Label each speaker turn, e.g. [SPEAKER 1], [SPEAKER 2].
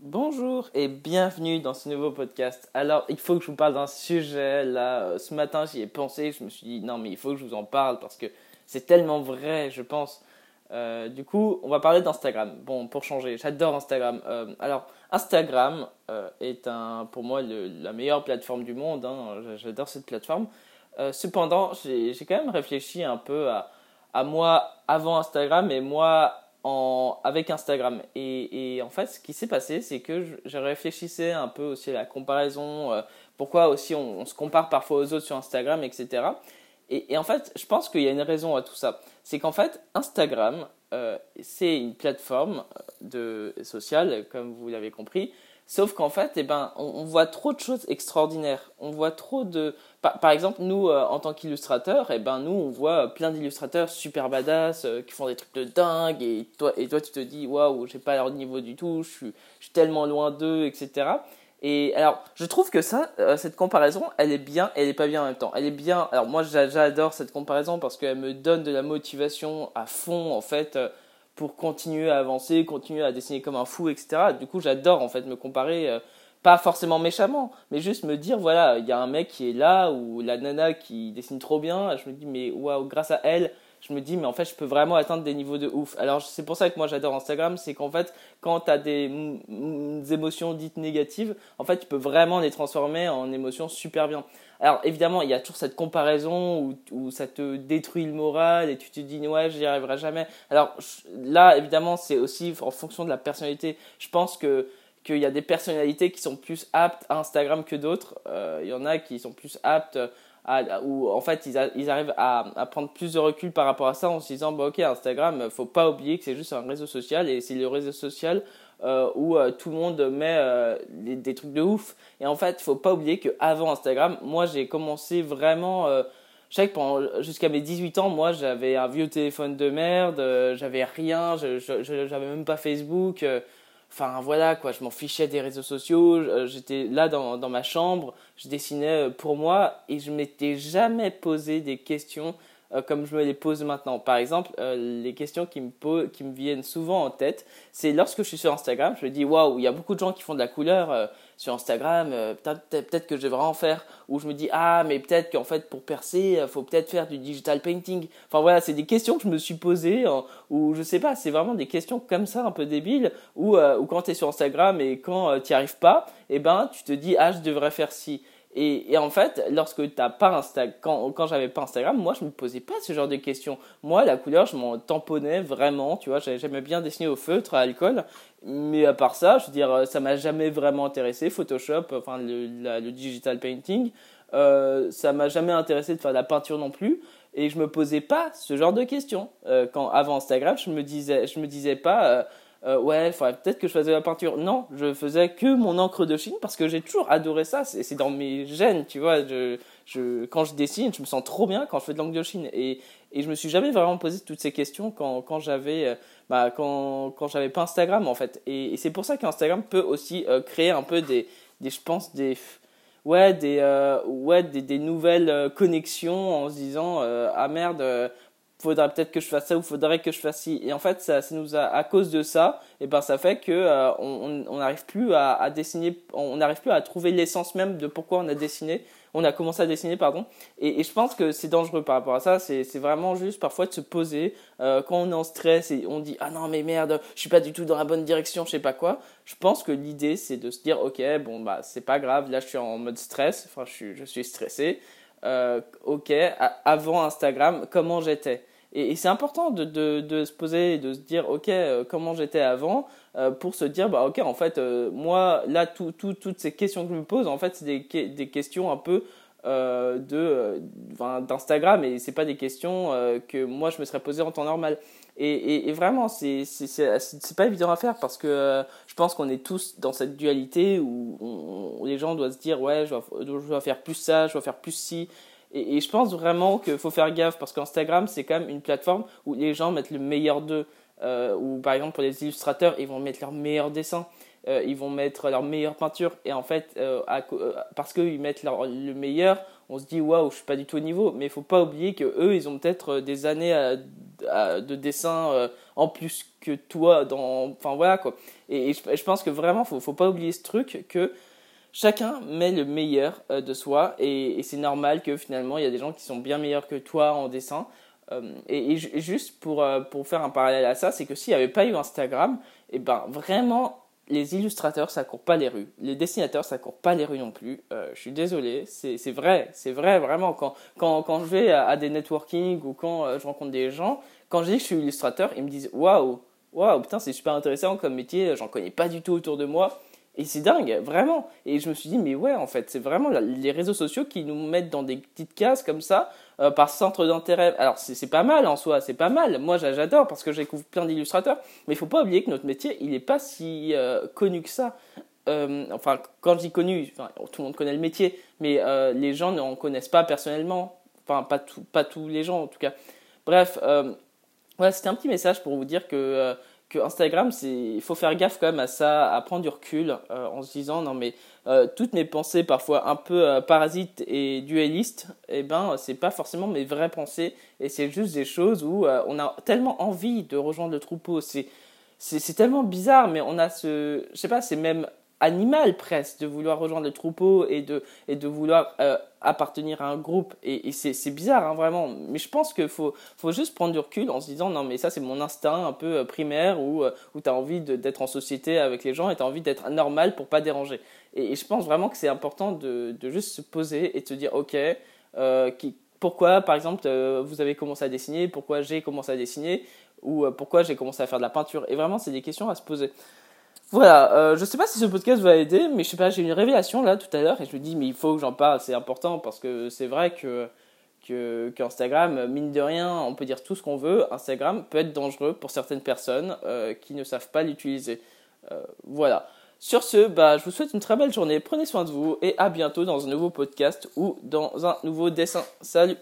[SPEAKER 1] Bonjour et bienvenue dans ce nouveau podcast. Alors, il faut que je vous parle d'un sujet. Là, euh, ce matin, j'y ai pensé. Je me suis dit, non, mais il faut que je vous en parle parce que c'est tellement vrai, je pense. Euh, du coup, on va parler d'Instagram. Bon, pour changer, j'adore Instagram. Euh, alors, Instagram est un, pour moi la meilleure plateforme du monde. Hein. J'adore cette plateforme. cependant, j'ai quand même réfléchi un peu à, à moi avant Instagram et moi avec Instagram. Et, en fait, ce qui s'est passé, c'est que je, réfléchissais un peu aussi à la comparaison, euh, pourquoi aussi on, se compare parfois aux autres sur Instagram, etc. Et, en fait, je pense qu'il y a une raison à tout ça. C'est qu'en fait, Instagram, euh, c'est une plateforme de, sociale, comme vous l'avez compris, Sauf qu'en fait, eh ben, on, voit trop de choses extraordinaires. On voit trop de. Par, exemple, nous, euh, en tant qu'illustrateurs, eh ben, nous, on voit plein d'illustrateurs super badass euh, qui font des trucs de dingue. Et toi, et toi tu te dis, waouh, j'ai pas leur niveau du tout, je suis, tellement loin d'eux, etc. Et alors, je trouve que ça, euh, cette comparaison, elle est bien, elle est pas bien en même temps. Elle est bien. Alors moi, j'adore cette comparaison parce qu'elle me donne de la motivation à fond, en fait pour continuer à avancer, continuer à dessiner comme un fou, etc. Du coup, j'adore en fait me comparer, euh, pas forcément méchamment, mais juste me dire voilà, il y a un mec qui est là ou la nana qui dessine trop bien. Je me dis mais waouh, grâce à elle, je me dis mais en fait je peux vraiment atteindre des niveaux de ouf. Alors c'est pour ça que moi j'adore Instagram, c'est qu'en fait quand tu as des, émotions dites négatives, en fait tu peux vraiment les transformer en émotions super bien. Alors évidemment, il y a toujours cette comparaison où, ça te détruit le moral et tu te dis ouais, j'y arriverai jamais. Alors là, évidemment, c'est aussi en fonction de la personnalité. Je pense que qu'il y a des personnalités qui sont plus aptes à Instagram que d'autres. Euh, il y en a qui sont plus aptes à, ou en fait ils, arrivent à, prendre plus de recul par rapport à ça en se disant bah ok Instagram, faut pas oublier que c'est juste un réseau social et c'est le réseau social euh, où euh, tout le monde met euh, des, trucs de ouf. Et en fait, faut pas oublier qu'avant Instagram, moi j'ai commencé vraiment. je sais que jusqu'à mes 18 ans, moi j'avais un vieux téléphone de merde, j'avais rien, je, j'avais même pas Facebook. Enfin voilà quoi, je m'en fichais des réseaux sociaux, j'étais là dans, dans ma chambre, je dessinais pour moi et je m'étais jamais posé des questions euh, comme je me les pose maintenant. Par exemple, euh, les questions qui me, viennent souvent en tête, c'est lorsque je suis sur Instagram, je me dis waouh, il y a beaucoup de gens qui font de la couleur euh, sur Instagram, peut-être que je devrais en faire. Ou je me dis ah, mais peut-être qu'en fait pour percer, faut peut-être faire du digital painting. Enfin voilà, c'est des questions que je me suis posées, ou je sais pas, c'est vraiment des questions comme ça un peu débiles, ou, quand tu es sur Instagram et quand tu n'y arrives pas, eh ben tu te dis ah, je devrais faire ci. Et, en fait, lorsque t'as pas Instagram, quand, quand j'avais pas Instagram, moi je me posais pas ce genre de questions. Moi, la couleur, je m'en tamponnais vraiment, tu vois, j'aimais bien dessiner au feutre, à alcool. Mais à part ça, je veux dire, ça m'a jamais vraiment intéressé, Photoshop, enfin le, le digital painting. Euh, ça m'a jamais intéressé de faire de la peinture non plus. Et je me posais pas ce genre de questions. Euh, quand, avant Instagram, je me disais, je me disais pas. Euh, euh, ouais, peut-être que je faisais la peinture. Non, je faisais que mon encre de Chine parce que j'ai toujours adoré ça. C'est dans mes gènes, tu vois. Je, je, quand je dessine, je me sens trop bien quand je fais de l'encre de Chine. Et, et je me suis jamais vraiment posé toutes ces questions quand, quand j'avais euh, bah, quand, quand j'avais pas Instagram en fait. Et, c'est pour ça qu'Instagram peut aussi euh, créer un peu des, des je pense, des ouais des ouais des, des nouvelles connexions en se disant ah merde faudrait peut-être que je fasse ça ou faudrait que je fasse ci. Et en fait, ça, nous a, à cause de ça, et ben ça fait que euh, on n'arrive plus à, dessiner, on n'arrive plus à trouver l'essence même de pourquoi on a dessiné, on a commencé à dessiner, pardon. Et, je pense que c'est dangereux par rapport à ça. C'est vraiment juste parfois de se poser euh, quand on est en stress et on dit ah non mais merde, je suis pas du tout dans la bonne direction, je sais pas quoi. Je pense que l'idée c'est de se dire ok bon bah c'est pas grave, là je suis en mode stress, enfin je suis stressé. Euh, ok, avant Instagram, comment j'étais? Et, c'est important de, de, se poser et de se dire, ok, euh, comment j'étais avant, euh, pour se dire, bah ok, en fait, moi, là, tout, tout, toutes ces questions que je me pose, en fait, c'est des, des questions un peu de d'Instagram et c'est pas des questions que moi je me serais posé en temps normal. Et, et, et vraiment, c'est pas évident à faire parce que je pense qu'on est tous dans cette dualité où, les gens doivent se dire, ouais, je dois, je dois faire plus ça, je dois faire plus ci. Et, je pense vraiment qu'il faut faire gaffe parce qu'Instagram, c'est quand même une plateforme où les gens mettent le meilleur d'eux. Euh, ou par exemple, pour les illustrateurs, ils vont mettre leur meilleur dessin. Euh, ils vont mettre leur meilleure peinture. Et en fait, euh, euh, parce qu'ils mettent leur, le meilleur, on se dit waouh, je suis pas du tout au niveau. Mais il faut pas oublier que eux, ils ont peut-être des années de dessin en plus que toi dans enfin voilà quoi. Et, je, pense que vraiment faut faut pas oublier ce truc que chacun met le meilleur de soi. Et, c'est normal que finalement il y a des gens qui sont bien meilleurs que toi en dessin. Et, juste pour, pour faire un parallèle à ça, c'est que s'il n'y avait pas eu Instagram, et eh ben vraiment les illustrateurs, ça court pas les rues. Les dessinateurs, ça court pas les rues non plus. Euh, je suis désolé, c'est vrai, c'est vrai vraiment. Quand, quand, quand je vais à, des networking ou quand euh, je rencontre des gens, quand je dis que je suis illustrateur, ils me disent waouh, waouh, putain, c'est super intéressant comme métier, j'en connais pas du tout autour de moi. Et c'est dingue, vraiment. Et je me suis dit, mais ouais, en fait, c'est vraiment les réseaux sociaux qui nous mettent dans des petites cases comme ça, euh, par centre d'intérêt. Alors, c'est pas mal en soi, c'est pas mal. Moi, j'adore parce que je découvre plein d'illustrateurs. Mais il faut pas oublier que notre métier, il n'est pas si euh, connu que ça. Euh, enfin, quand je dis connu, tout le monde connaît le métier, mais les gens n'en connaissent pas personnellement. Enfin, pas, tout, pas tous les gens en tout cas. Bref, voilà, c'était un petit message pour vous dire que que Instagram, il faut faire gaffe quand même à ça, à prendre du recul euh, en se disant non mais euh, toutes mes pensées parfois un peu euh, parasites et dualistes, eh ben c'est pas forcément mes vraies pensées. Et c'est juste des choses où on a tellement envie de rejoindre le troupeau, c'est c'est tellement bizarre mais on a ce je sais pas c'est même animal presque de vouloir rejoindre le troupeau et de, et de vouloir euh, appartenir à un groupe. Et, c'est bizarre, hein, vraiment. Mais je pense qu'il faut, faut juste prendre du recul en se disant non, mais ça, c'est mon instinct un peu euh, primaire où, euh, où tu as envie d'être en société avec les gens et tu as envie d'être normal pour pas déranger. Et, je pense vraiment que c'est important de, de, juste se poser et de se dire ok, pourquoi, par exemple, vous avez commencé à dessiner, pourquoi j'ai commencé à dessiner, ou pourquoi j'ai commencé à faire de la peinture? Et vraiment, c'est des questions à se poser. Voilà, euh, je sais pas si ce podcast va aider, mais je sais pas, j'ai une révélation là tout à l'heure et je me dis, mais il faut que j'en parle, c'est important parce que c'est vrai que qu'Instagram, mine de rien, on peut dire tout ce qu'on veut, Instagram peut être dangereux pour certaines personnes euh, qui ne savent pas l'utiliser. Euh, voilà. Sur ce, bah, je vous souhaite une très belle journée, prenez soin de vous et à bientôt dans un nouveau podcast ou dans un nouveau dessin. Salut